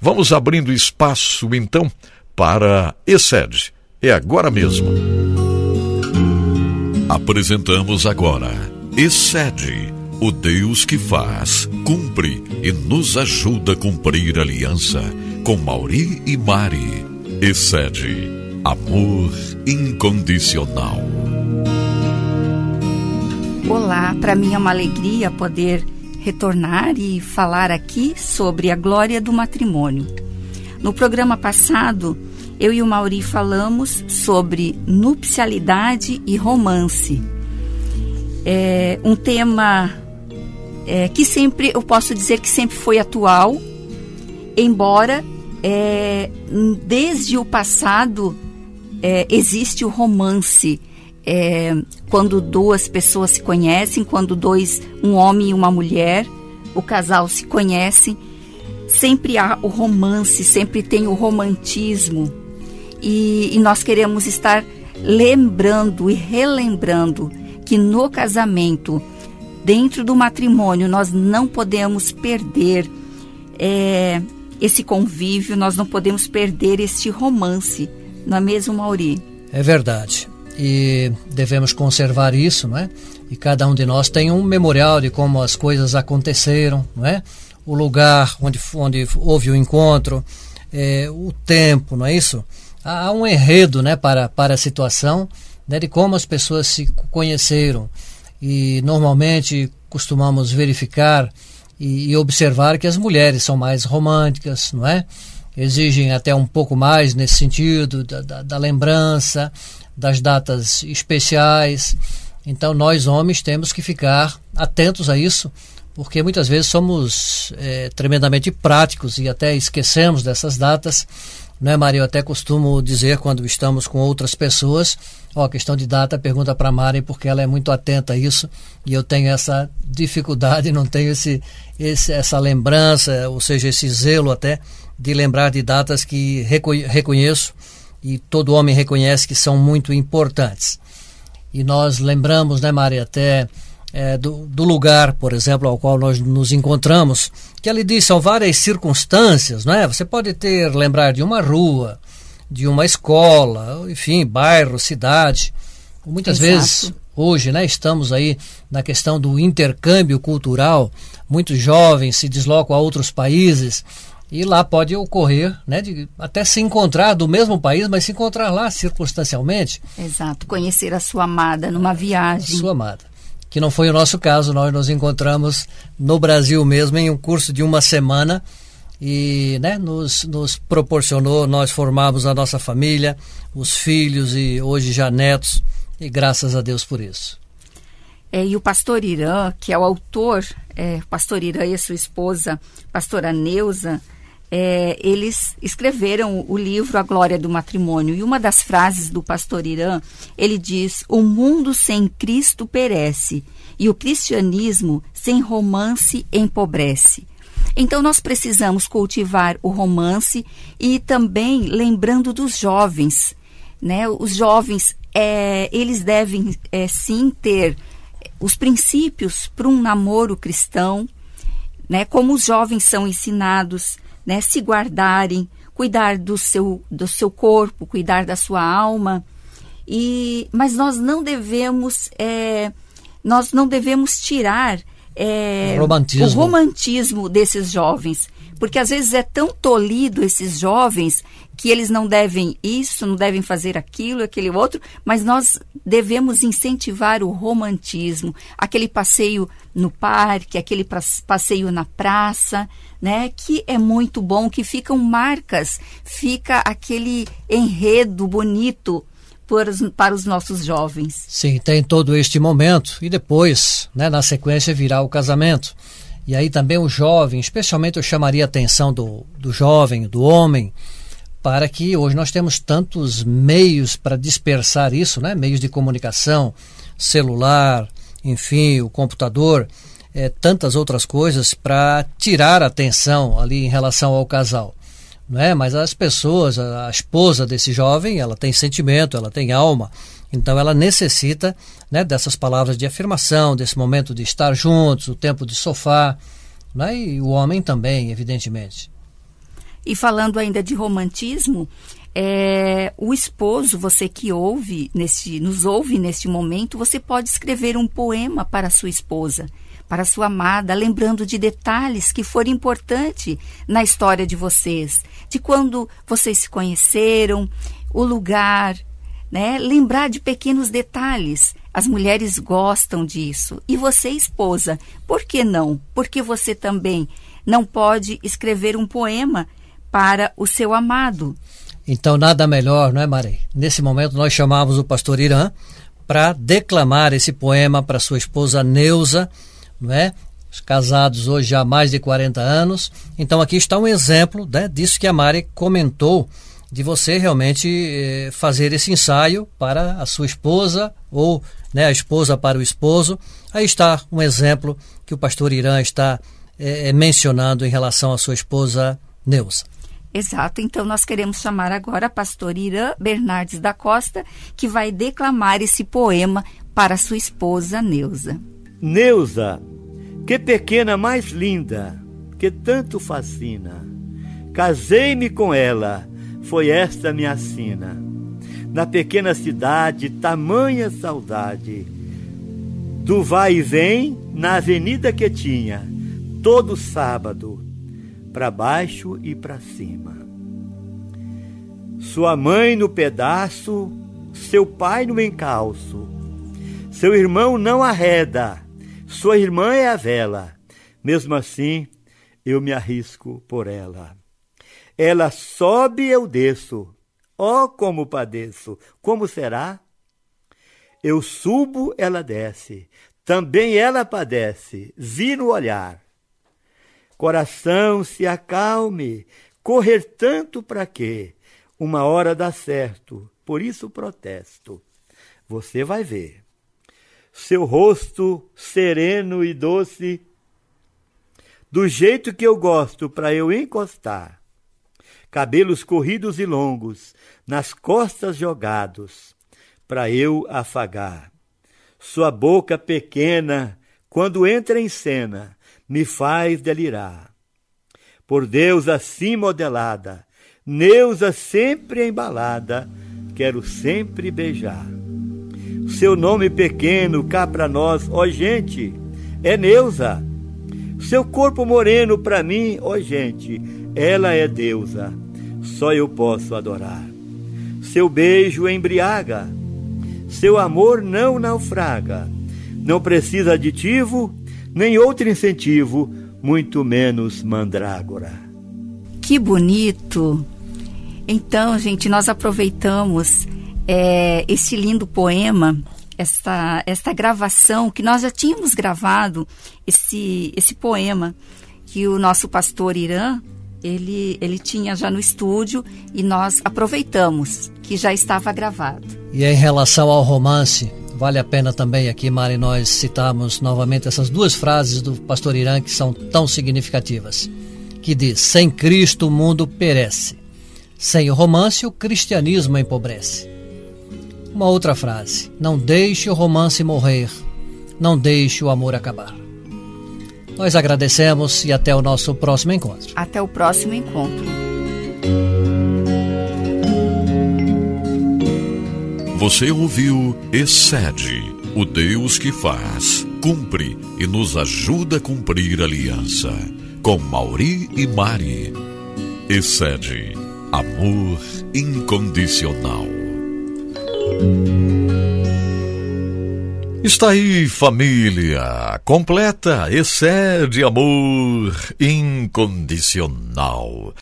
Vamos abrindo espaço, então, para Excede. É agora mesmo. Apresentamos agora Excede, o Deus que faz, cumpre e nos ajuda a cumprir a aliança com Mauri e Mari. Excede, amor incondicional. Olá, para mim é uma alegria poder retornar e falar aqui sobre a glória do matrimônio. No programa passado, eu e o Mauri falamos sobre nupcialidade e romance. É um tema é, que sempre, eu posso dizer que sempre foi atual, embora é, desde o passado é, existe o romance é, quando duas pessoas se conhecem, quando dois, um homem e uma mulher, o casal se conhecem, sempre há o romance, sempre tem o romantismo. E, e nós queremos estar lembrando e relembrando que no casamento, dentro do matrimônio, nós não podemos perder é, esse convívio, nós não podemos perder este romance, não é mesmo, Mauri? É verdade e devemos conservar isso, não é? E cada um de nós tem um memorial de como as coisas aconteceram, não é? O lugar onde, onde houve o encontro, é, o tempo, não é isso? Há um enredo, né, para, para a situação, né, de como as pessoas se conheceram e normalmente costumamos verificar e, e observar que as mulheres são mais românticas, não é? Exigem até um pouco mais nesse sentido da, da, da lembrança, das datas especiais. Então, nós homens temos que ficar atentos a isso, porque muitas vezes somos é, tremendamente práticos e até esquecemos dessas datas. Né, Maria? Eu até costumo dizer quando estamos com outras pessoas, ó, questão de data, pergunta para a Mari, porque ela é muito atenta a isso e eu tenho essa dificuldade, não tenho esse, esse, essa lembrança, ou seja, esse zelo até de lembrar de datas que reconheço e todo homem reconhece que são muito importantes. E nós lembramos, né, Maria, até é, do, do, lugar, por exemplo, ao qual nós nos encontramos, que ali diz são várias circunstâncias, não é? Você pode ter lembrar de uma rua, de uma escola, enfim, bairro, cidade. Muitas Exato. vezes hoje, né, estamos aí na questão do intercâmbio cultural. Muitos jovens se deslocam a outros países e lá pode ocorrer, né, de até se encontrar do mesmo país, mas se encontrar lá circunstancialmente. Exato, conhecer a sua amada numa viagem. Sua amada. Que não foi o nosso caso, nós nos encontramos no Brasil mesmo em um curso de uma semana e né, nos, nos proporcionou, nós formamos a nossa família, os filhos e hoje já netos, e graças a Deus por isso. É, e o pastor Irã, que é o autor, é, pastor Irã e a sua esposa, pastora Neuza, é, eles escreveram o livro A Glória do Matrimônio. E uma das frases do pastor Irã, ele diz: O mundo sem Cristo perece, e o cristianismo sem romance empobrece. Então nós precisamos cultivar o romance e também lembrando dos jovens, né? Os jovens, é, eles devem é, sim ter os princípios para um namoro cristão, né? Como os jovens são ensinados né, se guardarem, cuidar do seu, do seu corpo, cuidar da sua alma. E, mas nós não devemos, é, nós não devemos tirar é, romantismo. o romantismo desses jovens. Porque às vezes é tão tolido esses jovens que eles não devem isso, não devem fazer aquilo, aquele outro, mas nós devemos incentivar o romantismo, aquele passeio no parque, aquele passeio na praça, né, que é muito bom, que ficam marcas, fica aquele enredo bonito para os nossos jovens. Sim, tem todo este momento e depois, né, na sequência virá o casamento. E aí também o jovem, especialmente eu chamaria a atenção do, do jovem, do homem, para que hoje nós temos tantos meios para dispersar isso, né? meios de comunicação, celular, enfim, o computador, é, tantas outras coisas para tirar a atenção ali em relação ao casal. Não é? Mas as pessoas, a, a esposa desse jovem, ela tem sentimento, ela tem alma, então ela necessita né, dessas palavras de afirmação, desse momento de estar juntos, o tempo de sofá, né? e o homem também, evidentemente. E falando ainda de romantismo, é, o esposo, você que ouve neste, nos ouve neste momento, você pode escrever um poema para sua esposa, para sua amada, lembrando de detalhes que foram importantes na história de vocês, de quando vocês se conheceram, o lugar, né? Lembrar de pequenos detalhes. As mulheres gostam disso. E você, esposa, por que não? Porque você também não pode escrever um poema para o seu amado. Então, nada melhor, não é, Mari? Nesse momento, nós chamamos o pastor Irã para declamar esse poema para sua esposa Neuza, não é? Casados hoje há mais de 40 anos. Então, aqui está um exemplo né, disso que a Mari comentou, de você realmente eh, fazer esse ensaio para a sua esposa ou né, a esposa para o esposo. Aí está um exemplo que o pastor Irã está eh, mencionando em relação à sua esposa Neuza. Exato, então nós queremos chamar agora a pastora Irã Bernardes da Costa, que vai declamar esse poema para sua esposa Neuza. Neuza, que pequena mais linda, que tanto fascina. Casei-me com ela, foi esta minha sina. Na pequena cidade, tamanha saudade. Do vai e vem na avenida que tinha, todo sábado para baixo e para cima. Sua mãe no pedaço, seu pai no encalço. Seu irmão não arreda, sua irmã é a vela. Mesmo assim, eu me arrisco por ela. Ela sobe, eu desço. Oh, como padeço! Como será? Eu subo, ela desce. Também ela padece. Vi no olhar. Coração, se acalme. Correr tanto para quê? Uma hora dá certo. Por isso protesto. Você vai ver. Seu rosto sereno e doce, do jeito que eu gosto para eu encostar. Cabelos corridos e longos, nas costas jogados, para eu afagar. Sua boca pequena, quando entra em cena, me faz delirar. Por Deus assim modelada, Neuza sempre embalada, quero sempre beijar. Seu nome pequeno cá pra nós, ó gente, é Neuza. Seu corpo moreno pra mim, ó gente, ela é deusa. Só eu posso adorar. Seu beijo embriaga, seu amor não naufraga. Não precisa aditivo, nem outro incentivo, muito menos mandrágora. Que bonito! Então, gente, nós aproveitamos é, esse lindo poema, esta, esta gravação que nós já tínhamos gravado, esse, esse poema que o nosso pastor Irã ele, ele tinha já no estúdio e nós aproveitamos que já estava gravado. E em relação ao romance, Vale a pena também aqui, Mari, nós citarmos novamente essas duas frases do pastor Irã que são tão significativas. Que diz: Sem Cristo o mundo perece. Sem o romance o cristianismo empobrece. Uma outra frase: Não deixe o romance morrer. Não deixe o amor acabar. Nós agradecemos e até o nosso próximo encontro. Até o próximo encontro. Você ouviu Excede, o Deus que faz, cumpre e nos ajuda a cumprir a aliança. Com Mauri e Mari. Excede, amor incondicional. Está aí, família, completa, excede amor incondicional.